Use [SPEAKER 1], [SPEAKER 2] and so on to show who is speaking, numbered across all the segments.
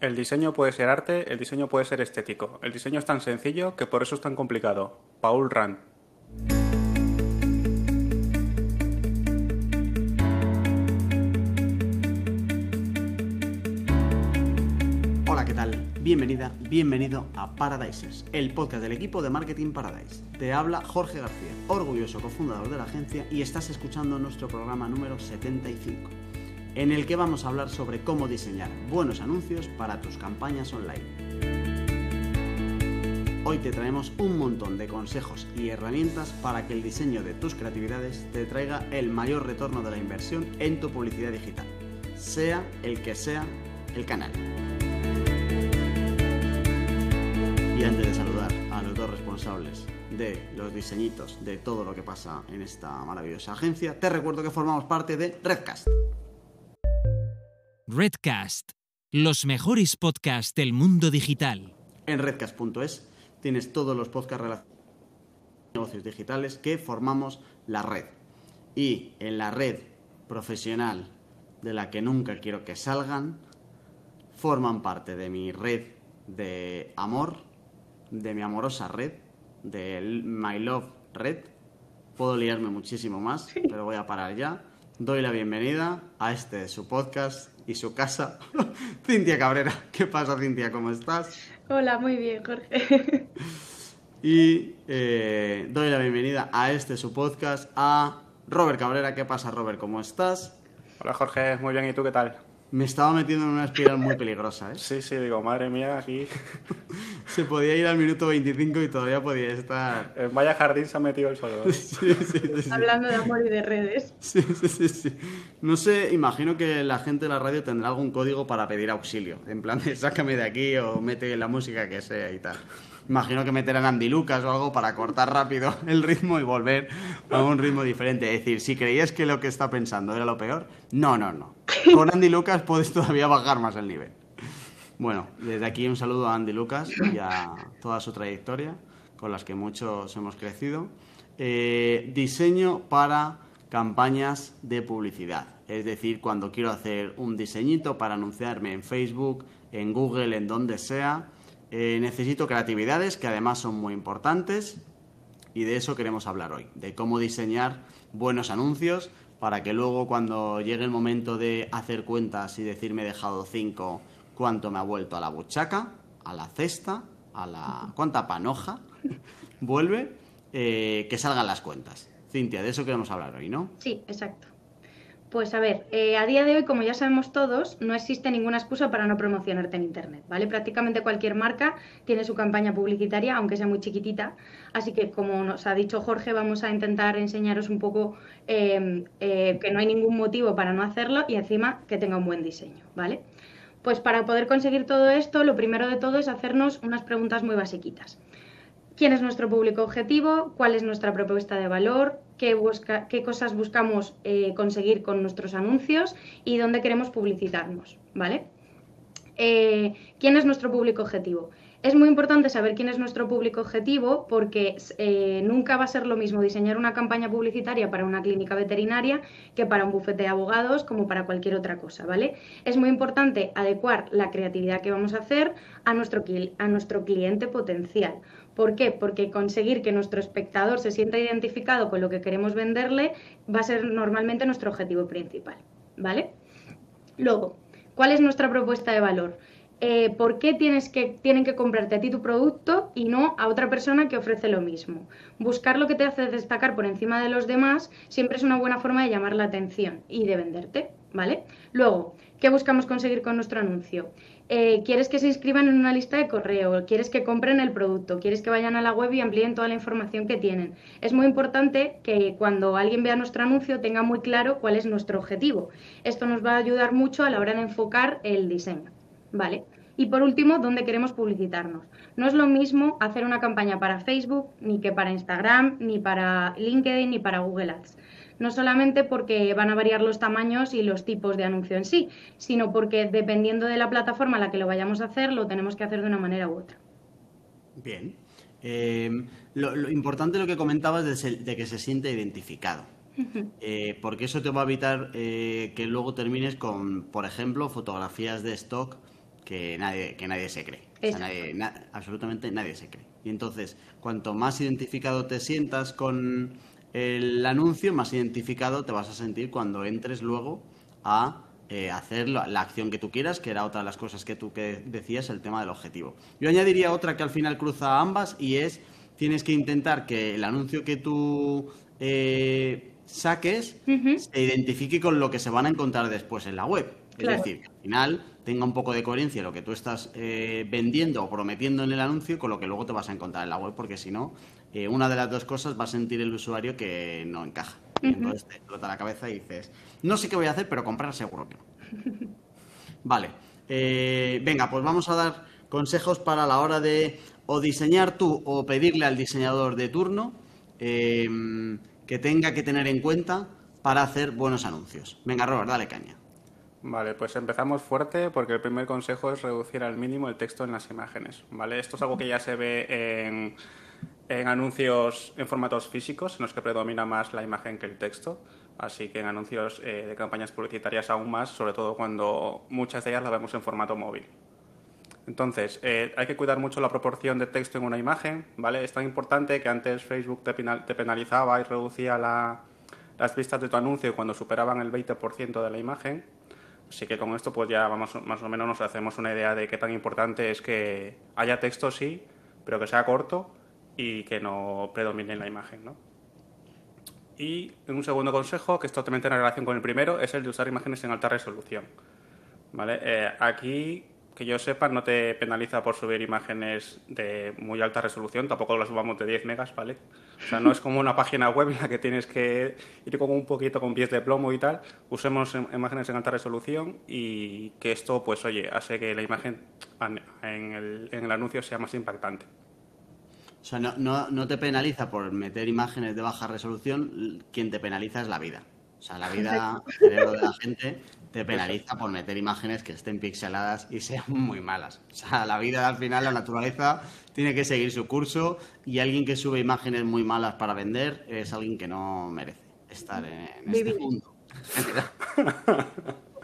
[SPEAKER 1] El diseño puede ser arte, el diseño puede ser estético. El diseño es tan sencillo que por eso es tan complicado. Paul Rand.
[SPEAKER 2] Hola, ¿qué tal? Bienvenida, bienvenido a Paradises, el podcast del equipo de Marketing Paradise. Te habla Jorge García, orgulloso cofundador de la agencia y estás escuchando nuestro programa número 75 en el que vamos a hablar sobre cómo diseñar buenos anuncios para tus campañas online. Hoy te traemos un montón de consejos y herramientas para que el diseño de tus creatividades te traiga el mayor retorno de la inversión en tu publicidad digital, sea el que sea el canal. Y antes de saludar a los dos responsables de los diseñitos de todo lo que pasa en esta maravillosa agencia, te recuerdo que formamos parte de Redcast.
[SPEAKER 3] Redcast, los mejores podcasts del mundo digital.
[SPEAKER 2] En redcast.es tienes todos los podcasts relacionados con negocios digitales que formamos la red. Y en la red profesional de la que nunca quiero que salgan, forman parte de mi red de amor, de mi amorosa red, de My Love Red. Puedo liarme muchísimo más, pero voy a parar ya. Doy la bienvenida a este su podcast y su casa. Cintia Cabrera, ¿qué pasa Cintia? ¿Cómo estás?
[SPEAKER 4] Hola, muy bien, Jorge.
[SPEAKER 2] y eh, doy la bienvenida a este su podcast a Robert Cabrera. ¿Qué pasa, Robert? ¿Cómo estás?
[SPEAKER 1] Hola Jorge, muy bien, ¿y tú qué tal?
[SPEAKER 2] Me estaba metiendo en una espiral muy peligrosa, ¿eh?
[SPEAKER 1] Sí, sí, digo, madre mía, aquí.
[SPEAKER 2] se podía ir al minuto 25 y todavía podía estar.
[SPEAKER 1] En vaya jardín se ha metido el solo.
[SPEAKER 4] sí, sí, Hablando de amor y de redes.
[SPEAKER 2] Sí, sí, sí, No sé, imagino que la gente de la radio tendrá algún código para pedir auxilio. En plan de sácame de aquí o mete la música que sea y tal. Imagino que meterán Andy Lucas o algo para cortar rápido el ritmo y volver a un ritmo diferente. Es decir, si creías que lo que está pensando era lo peor, no, no, no. Con Andy Lucas puedes todavía bajar más el nivel. Bueno, desde aquí un saludo a Andy Lucas y a toda su trayectoria, con las que muchos hemos crecido. Eh, diseño para campañas de publicidad. Es decir, cuando quiero hacer un diseñito para anunciarme en Facebook, en Google, en donde sea, eh, necesito creatividades que además son muy importantes y de eso queremos hablar hoy, de cómo diseñar buenos anuncios para que luego cuando llegue el momento de hacer cuentas y decirme he dejado cinco, cuánto me ha vuelto a la buchaca, a la cesta, a la... cuánta panoja vuelve, eh, que salgan las cuentas. Cintia, de eso queremos hablar hoy, ¿no?
[SPEAKER 4] Sí, exacto. Pues a ver, eh, a día de hoy, como ya sabemos todos, no existe ninguna excusa para no promocionarte en Internet, ¿vale? Prácticamente cualquier marca tiene su campaña publicitaria, aunque sea muy chiquitita. Así que, como nos ha dicho Jorge, vamos a intentar enseñaros un poco eh, que no hay ningún motivo para no hacerlo y encima que tenga un buen diseño, ¿vale? Pues para poder conseguir todo esto, lo primero de todo es hacernos unas preguntas muy basiquitas. Quién es nuestro público objetivo, cuál es nuestra propuesta de valor, qué, cosas buscamos eh, conseguir con nuestros anuncios y dónde queremos publicitarnos, ¿vale? Eh, ¿Quién es nuestro público objetivo? Es muy importante saber quién es nuestro público objetivo porque eh, nunca va a ser lo mismo diseñar una campaña publicitaria para una clínica veterinaria que para un bufete de abogados como para cualquier otra cosa, ¿vale? Es muy importante adecuar la creatividad que vamos a hacer a nuestro, a nuestro cliente potencial. ¿Por qué? Porque conseguir que nuestro espectador se sienta identificado con lo que queremos venderle va a ser normalmente nuestro objetivo principal, ¿vale? Luego, ¿cuál es nuestra propuesta de valor? Eh, por qué tienes que, tienen que comprarte a ti tu producto y no a otra persona que ofrece lo mismo. Buscar lo que te hace destacar por encima de los demás siempre es una buena forma de llamar la atención y de venderte, ¿vale? Luego, ¿qué buscamos conseguir con nuestro anuncio? Eh, ¿Quieres que se inscriban en una lista de correo? ¿Quieres que compren el producto? ¿Quieres que vayan a la web y amplíen toda la información que tienen? Es muy importante que cuando alguien vea nuestro anuncio tenga muy claro cuál es nuestro objetivo. Esto nos va a ayudar mucho a la hora de enfocar el diseño. ¿Vale? Y por último, ¿dónde queremos publicitarnos? No es lo mismo hacer una campaña para Facebook, ni que para Instagram, ni para LinkedIn, ni para Google Ads. No solamente porque van a variar los tamaños y los tipos de anuncio en sí, sino porque dependiendo de la plataforma a la que lo vayamos a hacer, lo tenemos que hacer de una manera u otra.
[SPEAKER 2] Bien. Em, lo, importante lo que comentabas de que se siente identificado. Eh, porque eso te va a evitar eh, que luego termines con, por ejemplo, fotografías de stock que nadie, que nadie se cree. O sea,
[SPEAKER 4] Exacto.
[SPEAKER 2] nadie- na- absolutamente nadie se cree. Y entonces, cuanto más identificado te sientas con el anuncio, más identificado te vas a sentir cuando entres luego a eh, hacer la, la acción que tú quieras, que era otra de las cosas que tú que decías, el tema del objetivo. Yo añadiría otra que al final cruza ambas y es, tienes que intentar que el anuncio que tú eh, saques se identifique con lo que se van a encontrar después en la web. Es decir, que al final tenga un poco de coherencia lo que tú estás eh, vendiendo o prometiendo en el anuncio con lo que luego te vas a encontrar en la web, porque si no, eh, una de las dos cosas va a sentir el usuario que no encaja.
[SPEAKER 4] Ujú.
[SPEAKER 2] entonces te explota la cabeza y dices, no sé qué voy a hacer, pero comprar seguro que no. Vale, eh, venga, pues vamos a dar consejos para la hora de o diseñar tú o pedirle al diseñador de turno que tenga que tener en cuenta para hacer buenos anuncios. Venga, Robert, dale caña.
[SPEAKER 1] Vale, pues empezamos fuerte porque el primer consejo es reducir al mínimo el texto en las imágenes, ¿vale? Esto es algo que ya se ve en, en anuncios en formatos físicos, en los que predomina más la imagen que el texto, así que en anuncios eh, de campañas publicitarias aún más, sobre todo cuando muchas de ellas las vemos en formato móvil. Entonces, eh, hay que cuidar mucho la proporción de texto en una imagen, ¿vale? Es tan importante que antes Facebook te, penal- te penalizaba y reducía la- las vistas de tu anuncio cuando superaban el 20% de la imagen. Así que con esto pues ya vamos, más o menos nos hacemos una idea de qué tan importante es que haya texto, sí, pero que sea corto y que no predomine en la imagen, ¿no? Y un segundo consejo, que esto también tiene relación con el primero, es el de usar imágenes en alta resolución. ¿Vale? Eh, aquí, que yo sepa, no te penaliza por subir imágenes de muy alta resolución, tampoco las subamos de 10 megas, ¿vale? O sea, no es como una página web en la que tienes que ir como un poquito con pies de plomo y tal. Usemos im- imágenes en alta resolución y que esto, pues oye, hace que la imagen en el, en el anuncio sea más impactante.
[SPEAKER 2] O sea, no, no, no te penaliza por meter imágenes de baja resolución, quien te penaliza es la vida. O sea, la vida, el cerebro de la gente, te penaliza por meter imágenes que estén pixeladas y sean muy malas. O sea, la vida al final, la naturaleza, tiene que seguir su curso y alguien que sube imágenes muy malas para vender es alguien que no merece estar en, en este mundo.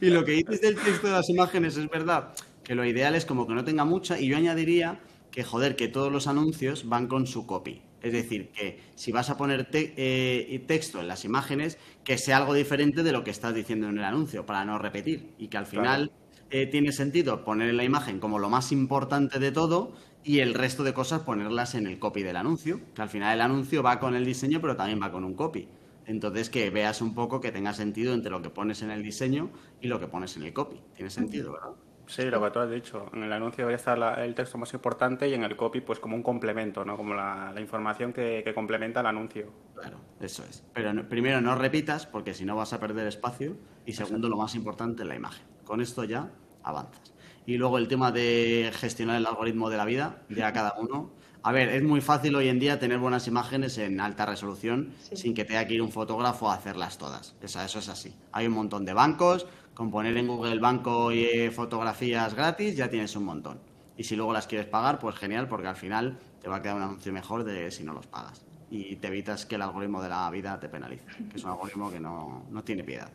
[SPEAKER 2] Y lo que dices del texto de las imágenes es verdad, que lo ideal es como que no tenga mucha, y yo añadiría que, joder, que todos los anuncios van con su copy. Es decir, que si vas a poner te- eh, texto en las imágenes, que sea algo diferente de lo que estás diciendo en el anuncio, para no repetir. Y que al final eh, tiene sentido poner en la imagen como lo más importante de todo y el resto de cosas ponerlas en el copy del anuncio. Que al final el anuncio va con el diseño, pero también va con un copy. Entonces que veas un poco que tenga sentido entre lo que pones en el diseño y lo que pones en el copy. Tiene sentido, ¿verdad?
[SPEAKER 1] Sí, lo que tú has dicho. En el anuncio va a estar la- el texto más importante y en el copy pues como un complemento, ¿no? Como la, la información que, que complementa el anuncio.
[SPEAKER 2] Claro, eso es. Pero no- primero no repitas porque si no vas a perder espacio y segundo lo más importante la imagen. Con esto ya avanzas. Y luego el tema de gestionar el algoritmo de la vida, ya cada uno. A ver, es muy fácil hoy en día tener buenas imágenes en alta resolución
[SPEAKER 4] Sí.
[SPEAKER 2] sin que tenga que ir un fotógrafo a hacerlas todas. O sea, eso es así. Hay un montón de bancos, con poner en Google Banco y eh, fotografías gratis ya tienes un montón. Y si luego las quieres pagar, pues genial, porque al final te va a quedar un anuncio mejor de si no los pagas. Y te evitas que el algoritmo de la vida te penalice, que es un algoritmo que no, no tiene piedad.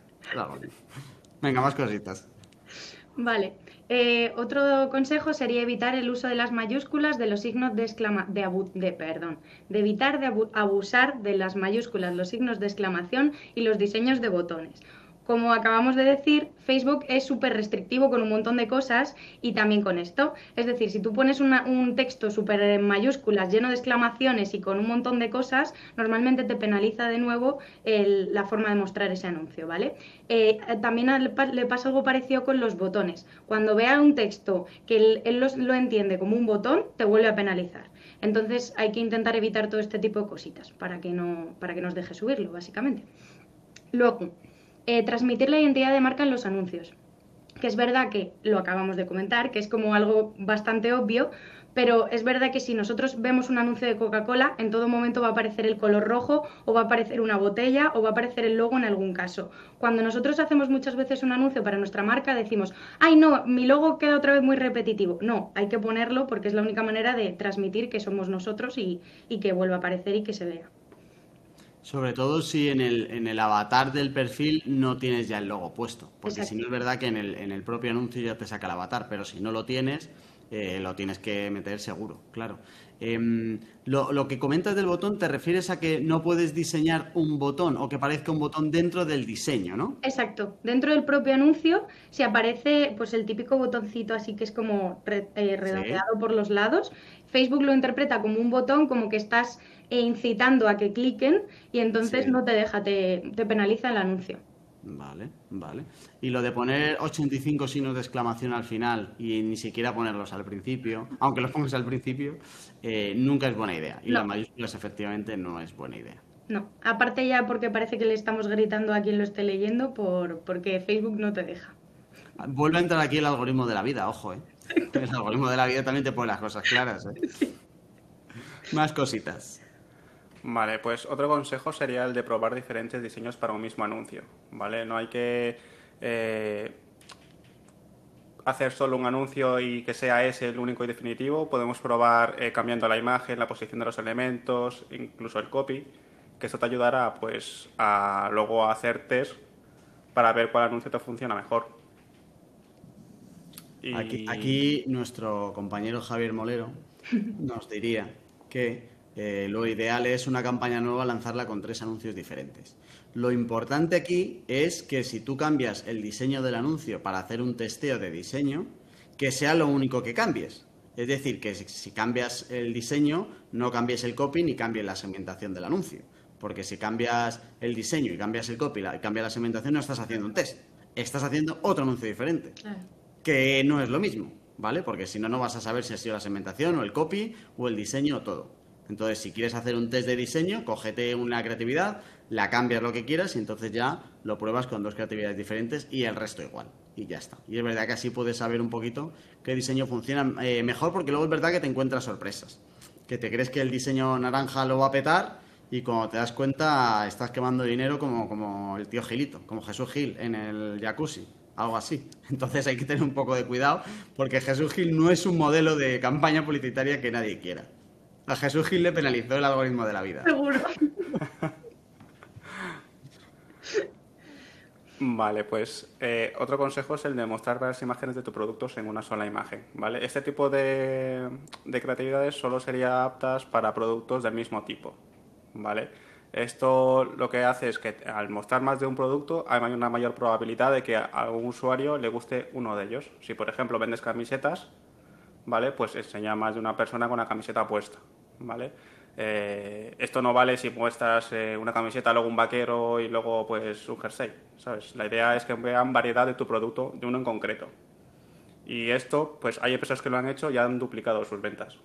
[SPEAKER 2] Venga, más cositas.
[SPEAKER 4] Vale. Eh, otro consejo sería evitar el uso de las mayúsculas, de los signos de exclama de, de perdón, de evitar de abu- abusar de las mayúsculas, los signos de exclamación y los diseños de botones. Como acabamos de decir, Facebook es súper restrictivo con un montón de cosas y también con esto. Es decir, si tú pones un texto súper en mayúsculas, lleno de exclamaciones y con un montón de cosas, normalmente te penaliza de nuevo la forma de mostrar ese anuncio, ¿vale? Eh, también le pasa algo parecido con los botones. Cuando vea un texto que él, lo entiende como un botón, te vuelve a penalizar. Entonces hay que intentar evitar todo este tipo de cositas para que no, para que nos deje subirlo, básicamente. Luego, eh, transmitir la identidad de marca en los anuncios. Que es verdad que lo acabamos de comentar, que es como algo bastante obvio, pero es verdad que si nosotros vemos un anuncio de Coca-Cola, en todo momento va a aparecer el color rojo, o va a aparecer una botella, o va a aparecer el logo en algún caso. Cuando nosotros hacemos muchas veces un anuncio para nuestra marca, decimos, ay no, mi logo queda otra vez muy repetitivo. No, hay que ponerlo porque es la única manera de transmitir que somos nosotros y, y que vuelva a aparecer y que se vea.
[SPEAKER 2] Sobre todo si en el, en el avatar del perfil no tienes ya el logo puesto. Porque
[SPEAKER 4] Exacto.
[SPEAKER 2] si no es verdad que en el, en el propio anuncio ya te saca el avatar, pero si no lo tienes, eh, lo tienes que meter seguro, claro. Em, lo, lo que comentas del botón te refieres a que no puedes diseñar un botón o que parezca un botón dentro del diseño, ¿no?
[SPEAKER 4] Exacto. Dentro del propio anuncio, si aparece pues el típico botoncito así que es como re- eh, redondeado por los lados, Facebook lo interpreta como un botón, como que estás eh, incitando a que cliquen y entonces
[SPEAKER 2] Sí.
[SPEAKER 4] no te deja, te, te penaliza el anuncio.
[SPEAKER 2] Vale, vale. Y lo de poner 85 signos de exclamación al final y ni siquiera ponerlos al principio, aunque los pongas al principio, eh, nunca es buena idea. Y
[SPEAKER 4] No.
[SPEAKER 2] las mayúsculas efectivamente no es buena idea.
[SPEAKER 4] No, aparte ya porque parece que le estamos gritando a quien lo esté leyendo por, porque Facebook no te deja.
[SPEAKER 2] Vuelve a entrar aquí el algoritmo de la vida, ojo, ¿eh? El algoritmo de la vida también te pone las cosas claras, ¿eh? Más cositas.
[SPEAKER 1] Vale, pues otro consejo sería el de probar diferentes diseños para un mismo anuncio, ¿vale? No hay que eh, hacer solo un anuncio y que sea ese el único y definitivo. Podemos probar eh, cambiando la imagen, la posición de los elementos, incluso el copy, que esto te ayudará pues a luego a hacer test para ver cuál anuncio te funciona mejor. Y-
[SPEAKER 2] Aquí, aquí nuestro compañero Javier Molero nos diría que eh, lo ideal es una campaña nueva lanzarla con tres anuncios diferentes. Lo importante aquí es que si tú cambias el diseño del anuncio para hacer un testeo de diseño, que sea lo único que cambies. Es decir, que si, cambias el diseño, no cambies el copy ni cambies la segmentación del anuncio. Porque si cambias el diseño y cambias el copy y cambias la segmentación, no estás haciendo un test. Estás haciendo otro anuncio diferente que no es lo mismo, ¿vale? Porque si no, no vas a saber si ha sido la segmentación o el copy o el diseño o todo. Entonces, si quieres hacer un test de diseño, cógete una creatividad, la cambias lo que quieras y entonces ya lo pruebas con dos creatividades diferentes y el resto igual. Y ya está. Y es verdad que así puedes saber un poquito qué diseño funciona eh, mejor porque luego es verdad que te encuentras sorpresas. Que te crees que el diseño naranja lo va a petar y cuando te das cuenta estás quemando dinero como, como el tío Gilito, como Jesús Gil en el jacuzzi algo así. Entonces hay que tener un poco de cuidado porque Jesús Gil no es un modelo de campaña publicitaria que nadie quiera. A Jesús Gil le penalizó el algoritmo de la vida.
[SPEAKER 4] Seguro.
[SPEAKER 1] Vale, pues eh, otro consejo es el de mostrar varias imágenes de tus productos en una sola imagen, ¿vale? Este tipo de, de creatividades solo sería aptas para productos del mismo tipo, ¿vale? Esto lo que hace es que al mostrar más de un producto hay una mayor probabilidad de que a algún usuario le guste uno de ellos. Si, por ejemplo, vendes camisetas, ¿vale? Pues enseña más de una persona con la camiseta puesta, ¿vale? Eh, esto no vale si muestras eh, una camiseta, luego un vaquero y luego pues un jersey, ¿sabes? La idea es que vean variedad de tu producto, de uno en concreto. Y esto, pues hay empresas que lo han hecho y han duplicado sus ventas.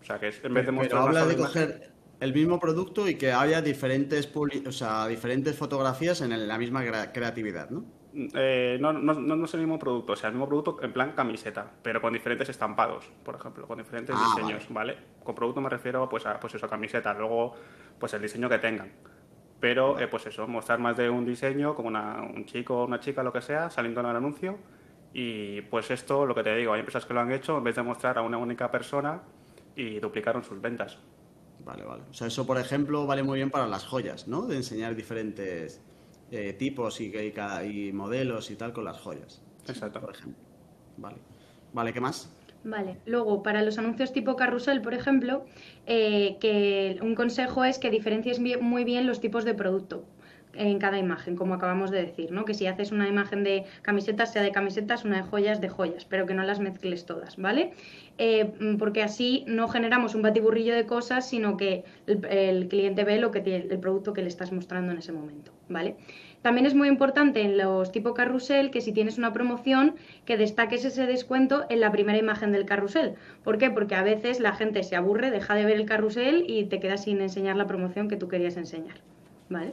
[SPEAKER 1] O sea que es- en vez de
[SPEAKER 2] Pero
[SPEAKER 1] mostrar una
[SPEAKER 2] habla de
[SPEAKER 1] imagen-
[SPEAKER 2] coger el mismo producto y que haya diferentes, o sea, diferentes fotografías en la misma crea- creatividad, ¿no?
[SPEAKER 1] Eh, no, no, no, es el mismo producto, o sea, el mismo producto en plan camiseta, pero con diferentes estampados, por ejemplo, con diferentes
[SPEAKER 2] Ah,
[SPEAKER 1] diseños, ¿vale? Con producto me refiero pues a pues eso, camiseta, luego pues el diseño que tengan. Pero eh, pues eso, mostrar más de un diseño, como una- un chico o una chica, lo que sea, saliendo en el anuncio. Y pues esto, lo que te digo, hay empresas que lo han hecho en vez de mostrar a una única persona y duplicaron sus ventas.
[SPEAKER 2] Vale, vale. O sea, eso, por ejemplo, vale muy bien para las joyas, ¿no? De enseñar diferentes eh, tipos y, y y modelos y tal con las joyas.
[SPEAKER 1] Exacto.
[SPEAKER 2] Por ejemplo. Vale. Vale, ¿qué más?
[SPEAKER 4] Vale, luego para los anuncios tipo carrusel, por ejemplo, eh, que un consejo es que diferencies bien- muy bien los tipos de producto en cada imagen, como acabamos de decir, ¿no? Que si haces una imagen de camisetas, sea de camisetas, una de joyas, de joyas, pero que no las mezcles todas, ¿vale? Eh, mm, porque así no generamos un batiburrillo de cosas, sino que el, cliente ve lo que tiene, el producto que le estás mostrando en ese momento, ¿vale? También es muy importante en los tipo carrusel que si tienes una promoción que destaques ese descuento en la primera imagen del carrusel. ¿Por qué? Porque a veces la gente se aburre, deja de ver el carrusel y te quedas sin enseñar la promoción que tú querías enseñar. ¿Vale?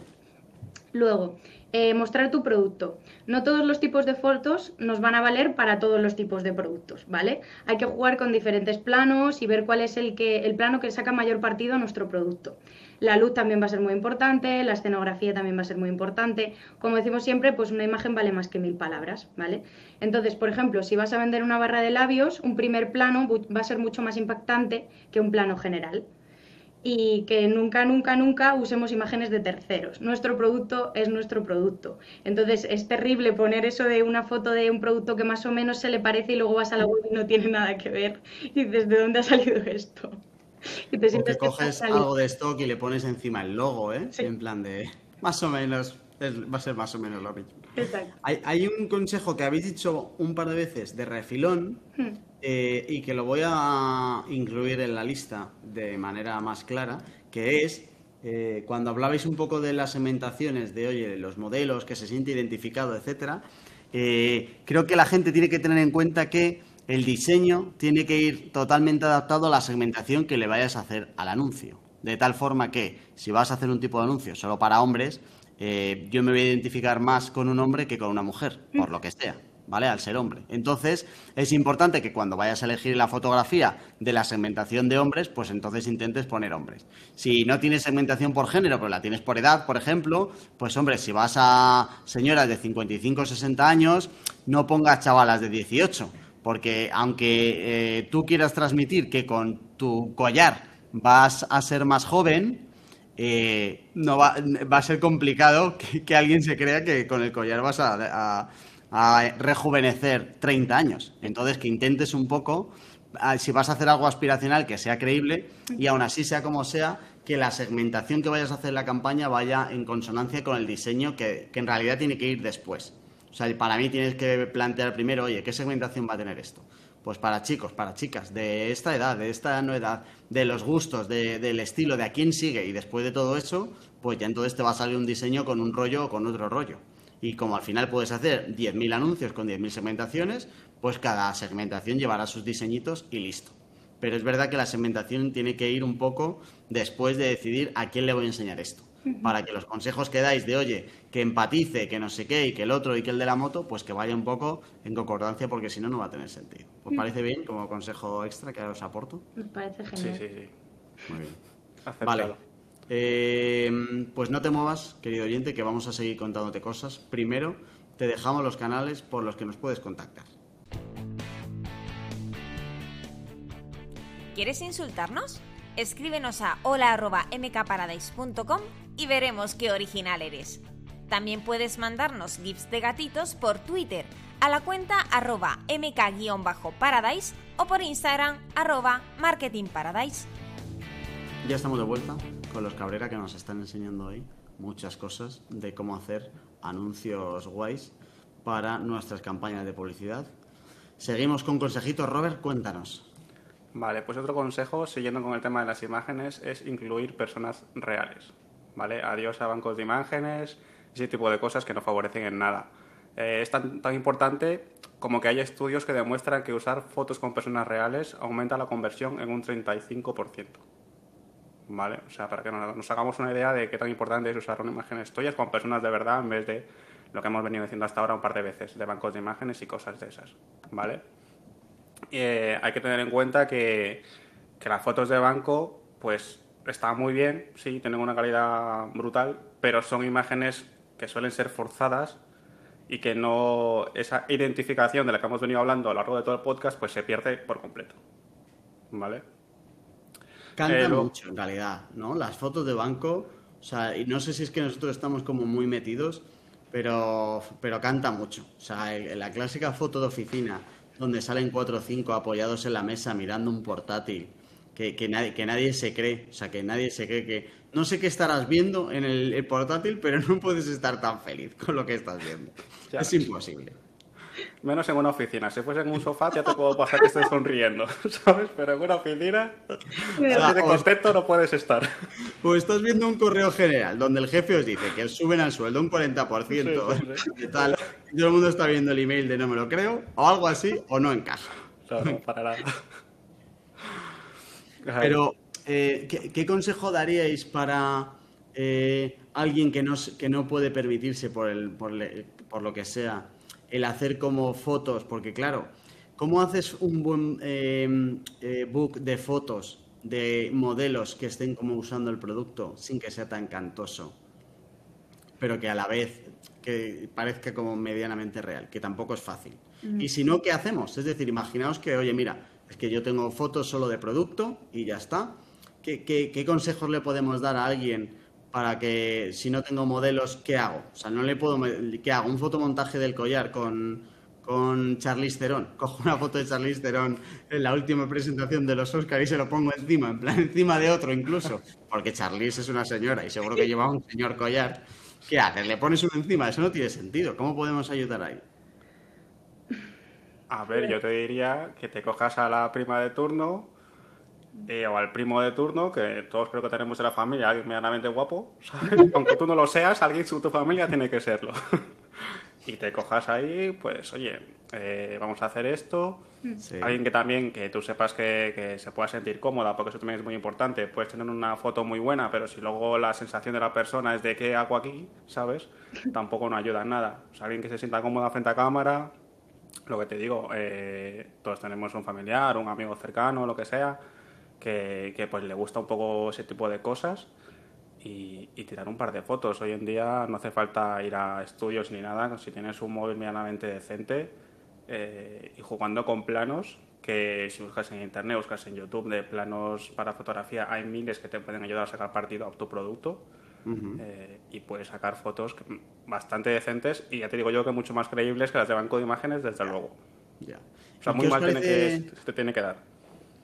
[SPEAKER 4] Luego, eh, mostrar tu producto. No todos los tipos de fotos nos van a valer para todos los tipos de productos, ¿vale? Hay que jugar con diferentes planos y ver cuál es el, que, el plano que saca mayor partido a nuestro producto. La luz también va a ser muy importante, la escenografía también va a ser muy importante. Como decimos siempre, pues una imagen vale más que mil palabras, ¿vale? Entonces, por ejemplo, si vas a vender una barra de labios, un primer plano va a ser mucho más impactante que un plano general. Y que nunca, nunca, nunca usemos imágenes de terceros. Nuestro producto es nuestro producto. Entonces es terrible poner eso de una foto de un producto que más o menos se le parece y luego vas a la web y no tiene nada que ver. Y dices, ¿de dónde ha salido esto?
[SPEAKER 2] Y te que coges algo de stock y le pones encima el logo, ¿eh? En plan de, más o menos, va a ser más o menos lo mismo. Exacto. Hay, un consejo que habéis dicho un par de veces de refilón hmm. eh, y que lo voy a incluir en la lista de manera más clara, que es eh, cuando hablabais un poco de las segmentaciones, de oye, los modelos, que se siente identificado, etcétera, eh, creo que la gente tiene que tener en cuenta que el diseño tiene que ir totalmente adaptado a la segmentación que le vayas a hacer al anuncio. De tal forma que si vas a hacer un tipo de anuncio solo para hombres, eh, yo me voy a identificar más con un hombre que con una mujer, por lo que sea, ¿vale? Al ser hombre. Entonces, es importante que cuando vayas a elegir la fotografía de la segmentación de hombres, pues entonces intentes poner hombres. Si no tienes segmentación por género, pero la tienes por edad, por ejemplo, pues hombre, si vas a señoras de 55 o 60 años, no pongas chavalas de 18 porque aunque eh, tú quieras transmitir que con tu collar vas a ser más joven, eh, no va, a ser complicado que, alguien se crea que con el collar vas a, rejuvenecer 30 años. Entonces, que intentes un poco, ah, si vas a hacer algo aspiracional, que sea creíble y aún así sea como sea, que la segmentación que vayas a hacer en la campaña vaya en consonancia con el diseño que en realidad tiene que ir después. O sea, para mí tienes que plantear primero, oye, ¿qué segmentación va a tener esto? Pues para chicos, para chicas, de esta edad, de esta no edad, de los gustos, del estilo, de a quién sigue. Y después de todo eso, pues ya entonces te va a salir un diseño con un rollo o con otro rollo. Y como al final puedes hacer 10.000 anuncios con 10.000 segmentaciones, pues cada segmentación llevará sus diseñitos y listo. Pero es verdad que la segmentación tiene que ir un poco después de decidir a quién le voy a enseñar esto para que los consejos que dais de, oye, que empatice, que no sé qué, y que el otro y que el de la moto, pues que vaya un poco en concordancia, porque si no, no va a tener sentido. ¿Os mm. parece bien como consejo extra que os aporto?
[SPEAKER 4] Me parece genial.
[SPEAKER 1] Sí, sí, sí.
[SPEAKER 2] Muy bien. Vale. Eh, pues no te muevas, querido oyente, que vamos a seguir contándote cosas. Primero, te dejamos los canales por los que nos puedes contactar.
[SPEAKER 5] ¿Quieres insultarnos? Escríbenos a hola.mkparadise.com y veremos qué original eres. También puedes mandarnos gifs de gatitos por Twitter a la cuenta arroba mk-paradise o por Instagram arroba marketingparadise.
[SPEAKER 2] Ya estamos de vuelta con los Cabrera que nos están enseñando hoy muchas cosas de cómo hacer anuncios guays para nuestras campañas de publicidad. Seguimos con consejitos, Robert, cuéntanos.
[SPEAKER 1] Vale, pues otro consejo, siguiendo con el tema de las imágenes, es incluir personas reales. ¿Vale? Adiós a bancos de imágenes, ese tipo de cosas que no favorecen en nada. Eh, es tan, tan, importante como que hay estudios que demuestran que usar fotos con personas reales aumenta la conversión en un 35%. ¿Vale? O sea, para que nos, hagamos una idea de qué tan importante es usar imágenes tuyas con personas de verdad en vez de lo que hemos venido diciendo hasta ahora un par de veces, de bancos de imágenes y cosas de esas. ¿Vale? Eh, hay que tener en cuenta que, las fotos de banco, pues están muy bien, sí, tienen una calidad brutal, pero son imágenes que suelen ser forzadas y que no esa identificación de la que hemos venido hablando a lo largo de todo el podcast pues se pierde por completo vale
[SPEAKER 2] canta mucho en realidad no las fotos de banco o sea y no sé si es que nosotros estamos como muy metidos pero pero canta mucho. O sea la clásica foto de oficina donde salen cuatro o cinco apoyados en la mesa mirando un portátil, que, que, nadie, que nadie se cree, o sea, que nadie se cree que... No sé qué estarás viendo en el, portátil, pero no puedes estar tan feliz con lo que estás viendo. Es imposible.
[SPEAKER 1] Menos en una oficina. Si fuese en un sofá, ya te puedo pasar que estés sonriendo, ¿sabes? Pero en una oficina, así de contento no puedes estar.
[SPEAKER 2] Pues estás viendo un correo general donde el jefe os dice que os suben al sueldo un 40% tal. todo el mundo está viendo el email de no me lo creo, o algo así, o no encaja.
[SPEAKER 1] Claro, para nada.
[SPEAKER 2] Pero, eh, ¿qué, consejo daríais para eh, alguien que no, que no puede permitirse por, el, por, por lo que sea el hacer como fotos, porque claro, ¿cómo haces un buen eh, eh, book de fotos de modelos que estén como usando el producto sin que sea tan cantoso, pero que a la vez que parezca como medianamente real, que tampoco es fácil? Mm. Y si no, ¿qué hacemos? Es decir, imaginaos que, oye, mira, es que yo tengo fotos solo de producto y ya está. ¿qué, qué, qué consejos le podemos dar a alguien para que si no tengo modelos, ¿qué hago? O sea, no le puedo... ¿Qué hago? ¿Un fotomontaje del collar con, con Charlize Theron? Cojo una foto de Charlize Theron en la última presentación de los Oscars y se lo pongo encima, en plan encima de otro incluso, porque Charlize es una señora y seguro que lleva un señor collar. ¿Qué haces? ¿Le pones uno encima? Eso no tiene sentido. ¿Cómo podemos ayudar ahí?
[SPEAKER 1] A ver, yo te diría que te cojas a la prima de turno eh, o al primo de turno, que todos creo que tenemos en la familia, alguien medianamente guapo, ¿sabes? Aunque tú no lo seas, alguien de tu familia tiene que serlo. y te cojas ahí, pues, oye, eh, vamos a hacer esto.
[SPEAKER 2] Sí.
[SPEAKER 1] Alguien que también, que tú sepas que, que se pueda sentir cómoda, porque eso también es muy importante. Puedes tener una foto muy buena, pero si luego la sensación de la persona es de qué hago aquí, ¿sabes? Tampoco nos ayuda en nada. O sea, alguien que se sienta cómoda frente a cámara, lo que te digo, eh, todos tenemos un familiar, un amigo cercano, lo que sea, que, que, pues le gusta un poco ese tipo de cosas y, y, tirar un par de fotos. Hoy en día no hace falta ir a estudios ni nada, si tienes un móvil medianamente decente eh, y jugando con planos, que si buscas en internet, buscas en YouTube de planos para fotografía, hay miles que te pueden ayudar a sacar partido a tu producto. Uh -huh. eh, y puedes sacar fotos bastante decentes y ya te digo yo que mucho más creíbles que las de banco de imágenes, desde luego.
[SPEAKER 2] Ya.
[SPEAKER 1] O sea, muy mal parece... que, te tiene que dar.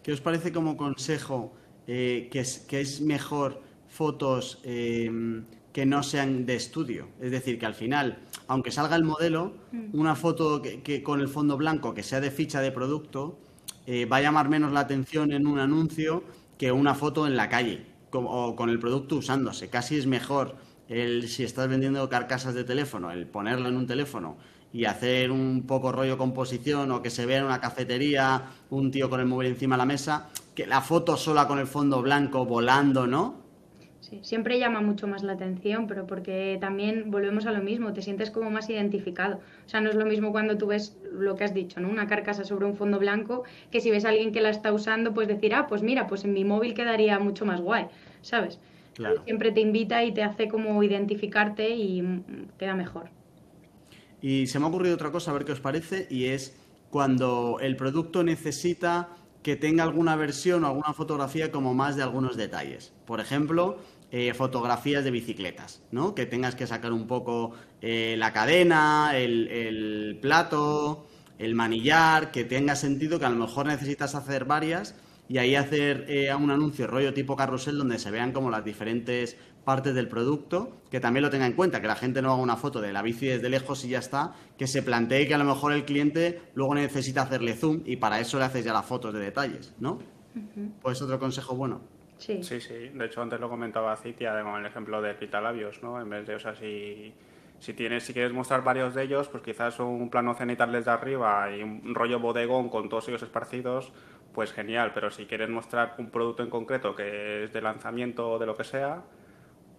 [SPEAKER 2] ¿Qué os parece como consejo eh, que, es, que es mejor fotos eh, que no sean de estudio? Es decir, que al final, aunque salga el modelo, una foto que, que con el fondo blanco que sea de ficha de producto eh, va a llamar menos la atención en un anuncio que una foto en la calle con, o con el producto usándose. Casi es mejor el, si estás vendiendo carcasas de teléfono, el ponerlo en un teléfono y hacer un poco rollo composición o que se vea en una cafetería un tío con el móvil encima de la mesa, que la foto sola con el fondo blanco volando, ¿no?
[SPEAKER 4] Sí, siempre llama mucho más la atención, pero porque también volvemos a lo mismo, te sientes como más identificado. O sea, no es lo mismo cuando tú ves lo que has dicho, ¿no? Una carcasa sobre un fondo blanco, que si ves a alguien que la está usando, pues decir, ah, pues mira, pues en mi móvil quedaría mucho más guay, ¿sabes?
[SPEAKER 2] Claro.
[SPEAKER 4] Siempre te invita y te hace como identificarte y queda mejor.
[SPEAKER 2] Y se me ha ocurrido otra cosa, a ver qué os parece, y es cuando el producto necesita que tenga alguna versión o alguna fotografía como más de algunos detalles. Por ejemplo, eh, fotografías de bicicletas, ¿no? Que tengas que sacar un poco eh, la cadena, el, el, plato, el manillar, que tenga sentido que a lo mejor necesitas hacer varias y ahí hacer eh, un anuncio rollo tipo carrusel donde se vean como las diferentes partes del producto, que también lo tenga en cuenta, que la gente no haga una foto de la bici desde lejos y ya está, que se plantee que a lo mejor el cliente luego necesita hacerle zoom y para eso le haces ya las fotos de detalles, ¿no? Uh -huh. Pues otro consejo bueno.
[SPEAKER 4] Sí.
[SPEAKER 1] sí, sí. De hecho, antes lo comentaba Citia con el ejemplo de pitalabios, ¿no? En vez de, o sea, si, si, tienes, si quieres mostrar varios de ellos, pues quizás un plano cenital desde arriba y un rollo bodegón con todos ellos esparcidos, pues genial. Pero si quieres mostrar un producto en concreto que es de lanzamiento o de lo que sea,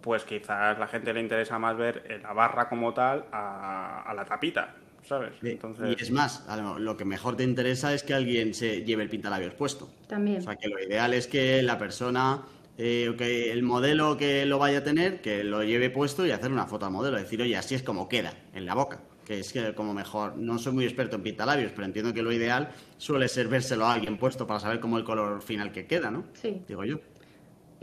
[SPEAKER 1] pues quizás la gente le interesa más ver la barra como tal a, a la tapita, ¿sabes?
[SPEAKER 2] Entonces... Y es más, lo que mejor te interesa es que alguien se lleve el pintalabios puesto.
[SPEAKER 4] También.
[SPEAKER 2] O sea, que lo ideal es que la persona, eh, que el modelo que lo vaya a tener, que lo lleve puesto y hacer una foto al modelo. Decir, oye, así es como queda en la boca. Que es que como mejor, no soy muy experto en pintalabios, pero entiendo que lo ideal suele ser vérselo a alguien puesto para saber cómo el color final que queda, ¿no?
[SPEAKER 4] Sí.
[SPEAKER 2] Digo yo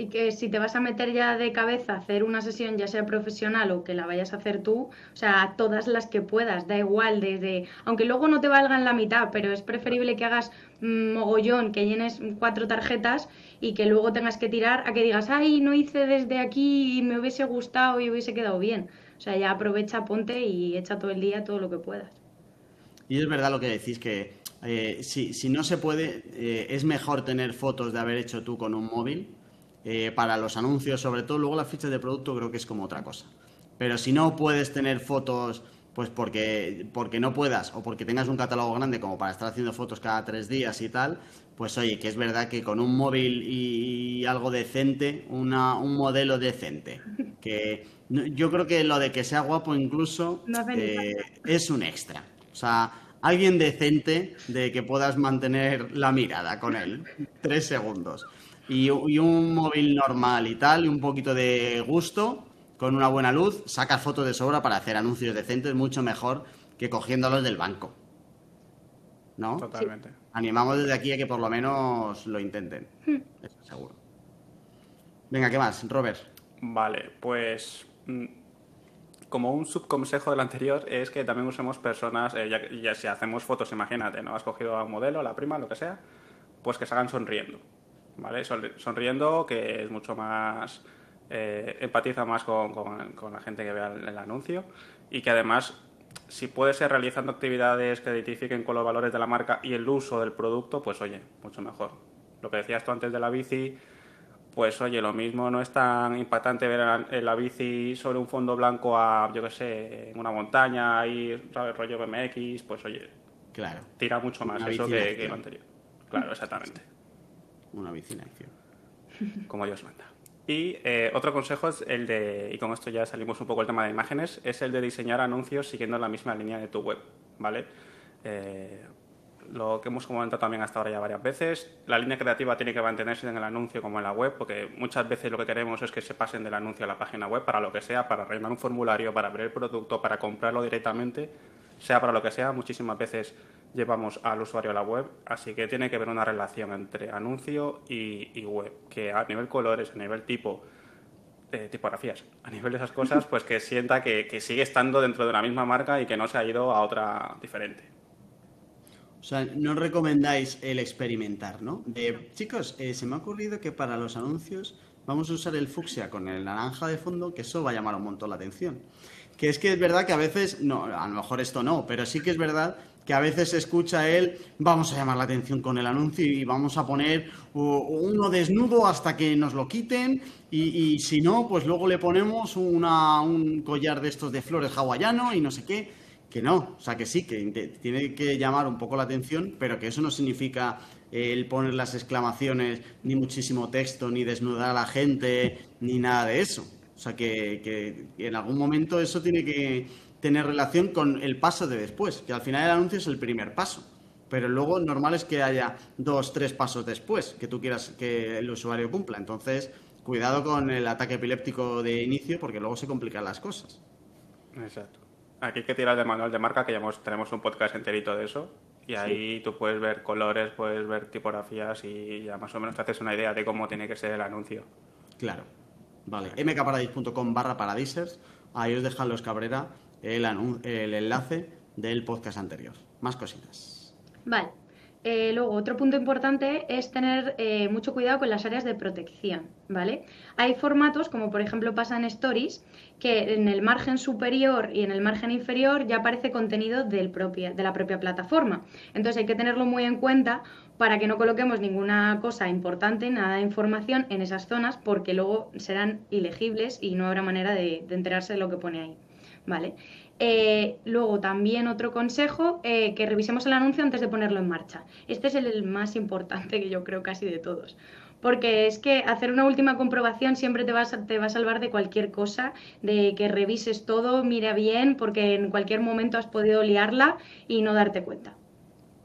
[SPEAKER 4] y que si te vas a meter ya de cabeza a hacer una sesión, ya sea profesional o que la vayas a hacer tú, o sea, todas las que puedas, da igual, desde, aunque luego no te valgan la mitad, pero es preferible que hagas mmm, mogollón, que llenes cuatro tarjetas y que luego tengas que tirar a que digas, ay, no hice desde aquí y me hubiese gustado y hubiese quedado bien. O sea, ya aprovecha, ponte y echa todo el día todo lo que puedas.
[SPEAKER 2] Y es verdad lo que decís, que eh, si, si, no se puede, eh, es mejor tener fotos de haber hecho tú con un móvil eh, para los anuncios, sobre todo. Luego las fichas de producto creo que es como otra cosa. Pero si no puedes tener fotos, pues porque, porque no puedas o porque tengas un catálogo grande como para estar haciendo fotos cada tres días y tal, pues oye, que es verdad que con un móvil y, algo decente, una, un modelo decente, que yo creo que lo de que sea guapo incluso
[SPEAKER 4] no
[SPEAKER 2] eh, es un extra. O sea, alguien decente de que puedas mantener la mirada con él. Tres segundos y, y, un móvil normal y tal, y un poquito de gusto, con una buena luz, sacas fotos de sobra para hacer anuncios decentes, mucho mejor que cogiéndolos del banco. ¿No?
[SPEAKER 1] Totalmente. Sí.
[SPEAKER 2] Animamos desde aquí a que por lo menos lo intenten.
[SPEAKER 4] Hmm.
[SPEAKER 2] Eso seguro. Venga, ¿qué más? Robert.
[SPEAKER 1] Vale, pues mm, como un subconsejo del anterior es que también usemos personas, eh, ya, ya si hacemos fotos, imagínate, ¿no? Has cogido a un modelo, a la prima, lo que sea, pues que se hagan sonriendo, ¿vale? Sonri- Sonriendo, que es mucho más, eh, empatiza más con, con- con la gente que vea el, el anuncio y que además, si puede ser realizando actividades que identifiquen con los valores de la marca y el uso del producto, pues oye, mucho mejor. Lo que decías tú antes de la bici, pues oye, lo mismo no es tan impactante ver a- en la bici sobre un fondo blanco a, yo qué sé, en una montaña, ahí, ¿sabes? Rollo BMX, pues oye,
[SPEAKER 2] Claro,
[SPEAKER 1] tira mucho más
[SPEAKER 2] Una
[SPEAKER 1] eso que lo anterior. Claro, exactamente,
[SPEAKER 2] una bici en acción.
[SPEAKER 1] como Dios manda. Y eh, otro consejo es el de, y con esto ya salimos un poco del tema de imágenes, es el de diseñar anuncios siguiendo la misma línea de tu web, ¿vale? Eh, lo que hemos comentado también hasta ahora ya varias veces, la línea creativa tiene que mantenerse en el anuncio como en la web, porque muchas veces lo que queremos es que se pasen del anuncio a la página web para lo que sea, para rellenar un formulario, para ver el producto, para comprarlo directamente, sea para lo que sea, muchísimas veces llevamos al usuario a la web, así que tiene que haber una relación entre anuncio y, web, que a nivel colores, a nivel tipo, eh, tipografías, a nivel de esas cosas, pues que sienta que, sigue estando dentro de la misma marca y que no se ha ido a otra diferente.
[SPEAKER 2] O sea, no recomendáis el experimentar, ¿no? De, chicos, eh, se me ha ocurrido que para los anuncios vamos a usar el fucsia con el naranja de fondo, que eso va a llamar un montón la atención. Que es que es verdad que a veces, no, a lo mejor esto no, pero sí que es verdad que a veces escucha el vamos a llamar la atención con el anuncio y vamos a poner uno desnudo hasta que nos lo quiten y, si no, pues luego le ponemos una- un collar de estos de flores hawaiano y no sé qué. Que no, o sea que sí, que tiene que llamar un poco la atención, pero que eso no significa eh, el poner las exclamaciones, ni muchísimo texto, ni desnudar a la gente, ni nada de eso. O sea que en algún momento eso tiene que tener relación con el paso de después, que al final el anuncio es el primer paso. Pero luego normal es que haya dos, tres pasos después que tú quieras que el usuario cumpla. Entonces, cuidado con el ataque epiléptico de inicio porque luego se complican las cosas.
[SPEAKER 1] Exacto. Aquí hay que tirar del manual de marca, que ya hemos- tenemos un podcast enterito de eso. Y ahí tú puedes ver colores, puedes ver tipografías y ya más o menos te haces una idea de cómo tiene que ser el anuncio.
[SPEAKER 2] Claro. Vale. mkparadise.com barra paradisers. Ahí os dejan los Cabrera el, enlace del podcast anterior. Más cositas.
[SPEAKER 4] Vale. Eh, luego, otro punto importante es tener eh, mucho cuidado con las áreas de protección, ¿vale? Hay formatos, como por ejemplo pasa en Stories, que en el margen superior y en el margen inferior ya aparece contenido del propia, de la propia plataforma. Entonces hay que tenerlo muy en cuenta para que no coloquemos ninguna cosa importante, nada de información en esas zonas, porque luego serán ilegibles y no habrá manera de enterarse de lo que pone ahí, ¿vale? Eh, luego también otro consejo, eh, que revisemos el anuncio antes de ponerlo en marcha. Este es el, más importante que yo creo casi de todos. Porque es que hacer una última comprobación siempre te va, a, te va a salvar de cualquier cosa, de que revises todo, mira bien, porque en cualquier momento has podido liarla y no darte cuenta.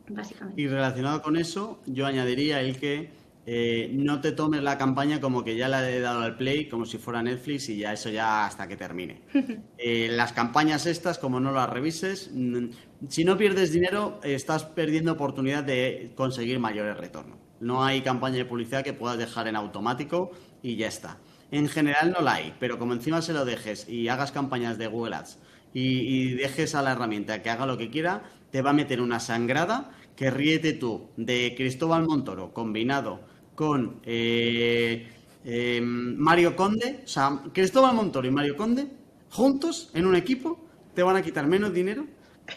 [SPEAKER 4] Básicamente.
[SPEAKER 2] Y relacionado con eso, yo añadiría el que eh, no te tomes la campaña como que ya la he dado al play, como si fuera Netflix y ya eso ya hasta que termine. Eh, las campañas estas, como no las revises, mm, si no pierdes dinero, estás perdiendo oportunidad de conseguir mayores retornos. No hay campaña de publicidad que puedas dejar en automático y ya está. En general no la hay, pero como encima se lo dejes y hagas campañas de Google Ads y, y dejes a la herramienta que haga lo que quiera, te va a meter una sangrada que ríete tú de Cristóbal Montoro combinado con eh, eh, Mario Conde. O sea, Cristóbal Montoro y Mario Conde juntos en un equipo te van a quitar menos dinero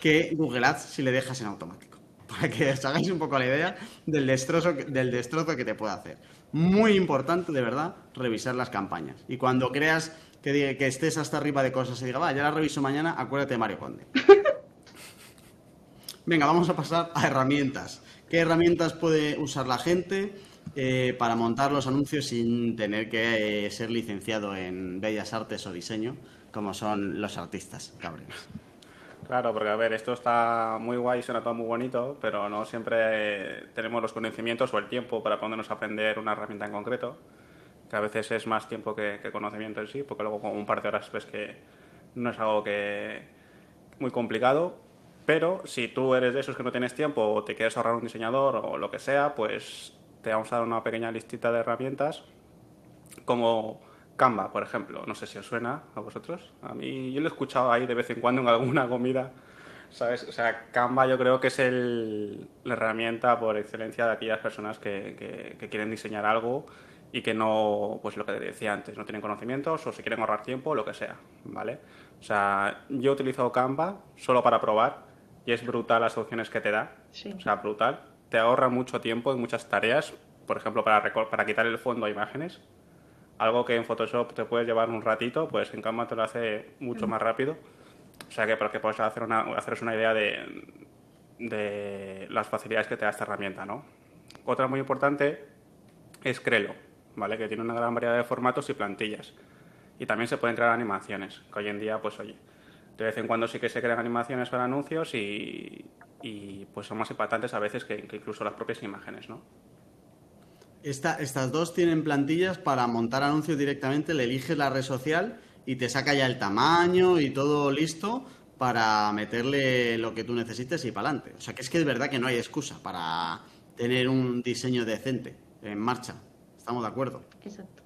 [SPEAKER 2] que Google Ads si le dejas en automático. Para que os hagáis un poco la idea del destrozo, del destrozo que te puede hacer. Muy importante, de verdad, revisar las campañas. Y cuando creas que, diga- que estés hasta arriba de cosas y diga, va, ya las reviso mañana, acuérdate de Mario Conde. Venga, vamos a pasar a herramientas. ¿Qué herramientas puede usar la gente eh, para montar los anuncios sin tener que eh, ser licenciado en bellas artes o diseño, como son los artistas cabreros?
[SPEAKER 1] Claro, porque a ver, esto está muy guay, suena todo muy bonito, pero no siempre eh, tenemos los conocimientos o el tiempo para ponernos a aprender una herramienta en concreto, que a veces es más tiempo que, que conocimiento en sí, porque luego con un par de horas ves que no es algo que muy complicado, pero si tú eres de esos que no tienes tiempo o te quieres ahorrar un diseñador o lo que sea, pues te vamos a dar una pequeña listita de herramientas como Canva, por ejemplo. No sé si os suena a vosotros. A mí yo lo he escuchado ahí de vez en cuando en alguna comida. ¿Sabes? O sea, Canva yo creo que es el, la herramienta por excelencia de aquellas personas que, que- que quieren diseñar algo y que no, pues lo que decía antes, no tienen conocimientos o se quieren ahorrar tiempo, lo que sea, ¿vale? O sea, yo he utilizado Canva solo para probar y es brutal las opciones que te da.
[SPEAKER 4] Sí.
[SPEAKER 1] O sea, brutal. Te ahorra mucho tiempo en muchas tareas, por ejemplo, para, para quitar el fondo a imágenes. Algo que en Photoshop te puedes llevar un ratito, pues en Canva te lo hace mucho más rápido. O sea que para que puedas hacer una, haceros una idea de, de las facilidades que te da esta herramienta, ¿no? Otra muy importante es Crelo, ¿vale? Que tiene una gran variedad de formatos y plantillas. Y también se pueden crear animaciones, que hoy en día, pues oye, de vez en cuando sí que se crean animaciones para anuncios y, y, pues son más impactantes a veces que, que incluso las propias imágenes, ¿no?
[SPEAKER 2] Esta- estas dos tienen plantillas para montar anuncios directamente, le eliges la red social y te saca ya el tamaño y todo listo para meterle lo que tú necesites y para adelante. O sea que es que es verdad que no hay excusa para tener un diseño decente en marcha. Estamos de acuerdo.
[SPEAKER 4] Exacto.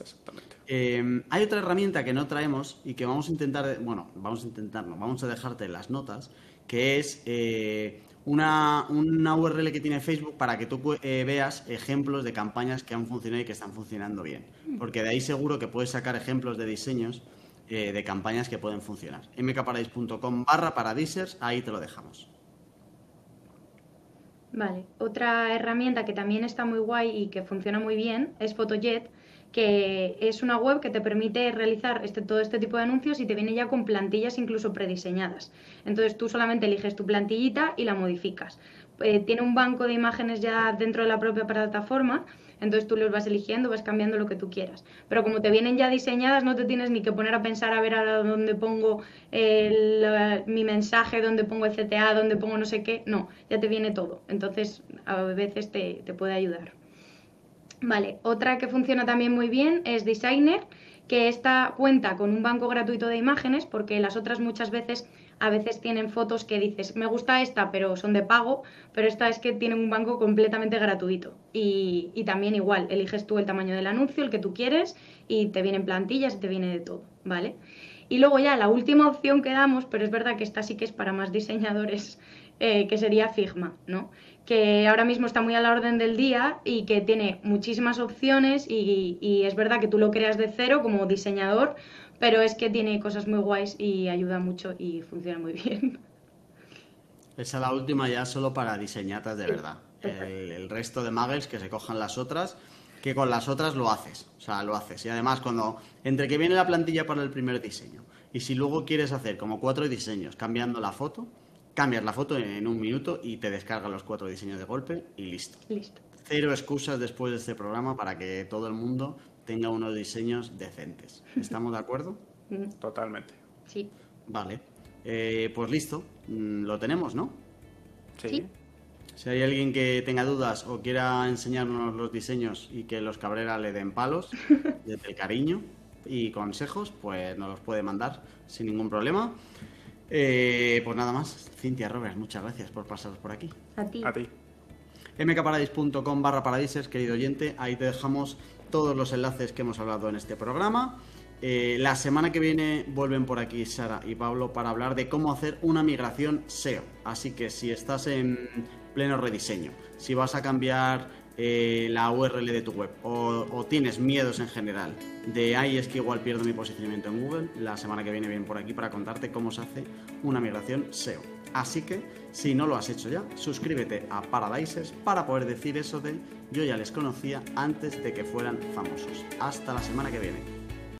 [SPEAKER 1] Exactamente.
[SPEAKER 2] Eh, hay otra herramienta que no traemos y que vamos a intentar, bueno, vamos a intentar, no, vamos a dejarte en las notas, que es eh, una, una URL que tiene Facebook para que tú eh, veas ejemplos de campañas que han funcionado y que están funcionando bien. Porque de ahí seguro que puedes sacar ejemplos de diseños eh, de campañas que pueden funcionar. mkparadise.com barra paradisers, ahí te lo dejamos.
[SPEAKER 4] Vale, otra herramienta que también está muy guay y que funciona muy bien es Photojet, que es una web que te permite realizar este, todo este tipo de anuncios y te viene ya con plantillas incluso prediseñadas. Entonces tú solamente eliges tu plantillita y la modificas. Eh, tiene un banco de imágenes ya dentro de la propia plataforma, entonces tú los vas eligiendo, vas cambiando lo que tú quieras. Pero como te vienen ya diseñadas, no te tienes ni que poner a pensar a ver ahora dónde pongo el, mi mensaje, dónde pongo el CTA, dónde pongo no sé qué. No, ya te viene todo. Entonces a veces te, te puede ayudar. Vale, otra que funciona también muy bien es Designer, que esta cuenta con un banco gratuito de imágenes, porque las otras muchas veces a veces tienen fotos que dices, me gusta esta, pero son de pago, pero esta es que tiene un banco completamente gratuito. Y, y también igual, eliges tú el tamaño del anuncio, el que tú quieres, y te vienen plantillas y te viene de todo, ¿vale? Y luego ya la última opción que damos, pero es verdad que esta sí que es para más diseñadores, eh, que sería Figma, ¿no? Que ahora mismo está muy a la orden del día y que tiene muchísimas opciones y, y es verdad que tú lo creas de cero como diseñador, pero es que tiene cosas muy guays y ayuda mucho y funciona muy bien.
[SPEAKER 2] Esa es la última ya solo para diseñatas de
[SPEAKER 4] Sí,
[SPEAKER 2] verdad. el resto de muggles que se cojan las otras, que con las otras lo haces. O sea, lo haces. Y además, cuando entre que viene la plantilla para el primer diseño y si luego quieres hacer como cuatro diseños cambiando la foto, cambias la foto en un minuto y te descarga los cuatro diseños de golpe y listo.
[SPEAKER 4] Listo.
[SPEAKER 2] Cero excusas después de este programa para que todo el mundo tenga unos diseños decentes. ¿Estamos de acuerdo?
[SPEAKER 1] Totalmente.
[SPEAKER 4] Sí.
[SPEAKER 2] Vale. Eh, pues listo. Mm, Lo tenemos, ¿no?
[SPEAKER 1] Sí.
[SPEAKER 4] Sí.
[SPEAKER 2] Si hay alguien que tenga dudas o quiera enseñarnos los diseños y que los Cabrera le den palos, desde el cariño y consejos, pues nos los puede mandar sin ningún problema. Eh, pues nada más. Cintia Robert, muchas gracias por pasaros por aquí.
[SPEAKER 4] A ti.
[SPEAKER 1] A ti.
[SPEAKER 2] mkparadis.com barra paradises, querido oyente. Ahí te dejamos todos los enlaces que hemos hablado en este programa. Eh, la semana que viene vuelven por aquí Sara y Pablo para hablar de cómo hacer una migración SEO. Así que si estás en pleno rediseño, si vas a cambiar eh, la URL de tu web o, tienes miedos en general de ay es que igual pierdo mi posicionamiento en Google, la semana que viene vienen por aquí para contarte cómo se hace una migración SEO. Así que si no lo has hecho ya, suscríbete a Paradises para poder decir eso de yo ya les conocía antes de que fueran famosos. Hasta la semana que viene.